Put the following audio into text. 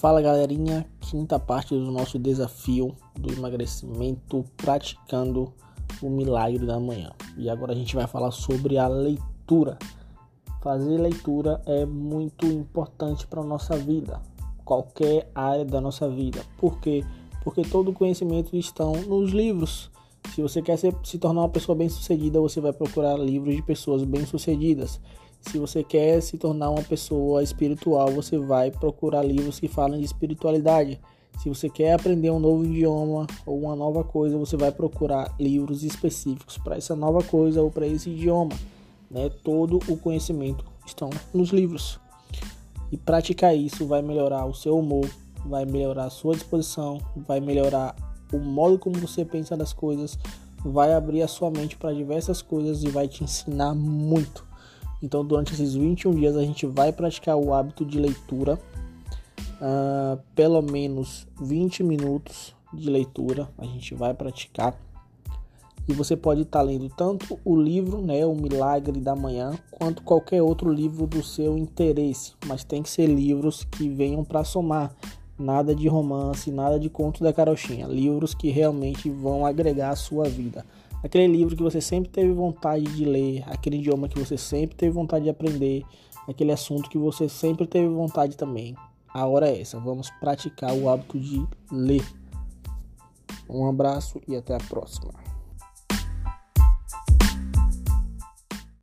Fala galerinha, quinta parte do nosso desafio do emagrecimento praticando o milagre da manhã. E agora a gente vai falar sobre a leitura. Fazer leitura é muito importante para a nossa vida, qualquer área da nossa vida. Por quê? Porque todo o conhecimento está nos livros. Se você quer se tornar uma pessoa bem-sucedida, você vai procurar livros de pessoas bem-sucedidas. Se você quer se tornar uma pessoa espiritual, você vai procurar livros que falam de espiritualidade. Se você quer aprender um novo idioma ou uma nova coisa, você vai procurar livros específicos para essa nova coisa ou para esse idioma. Né? Todo o conhecimento estão nos livros. E praticar isso vai melhorar o seu humor, vai melhorar a sua disposição, vai melhorar o modo como você pensa das coisas, vai abrir a sua mente para diversas coisas e vai te ensinar muito. Então, durante esses 21 dias, a gente vai praticar o hábito de leitura, uh, pelo menos 20 minutos de leitura, a gente vai praticar. E você pode estar lendo tanto o livro, né, O Milagre da Manhã, quanto qualquer outro livro do seu interesse, mas tem que ser livros que venham para somar. Nada de romance, nada de conto da carochinha, livros que realmente vão agregar a sua vida aquele livro que você sempre teve vontade de ler, aquele idioma que você sempre teve vontade de aprender, aquele assunto que você sempre teve vontade também. A hora é essa, vamos praticar o hábito de ler. Um abraço e até a próxima.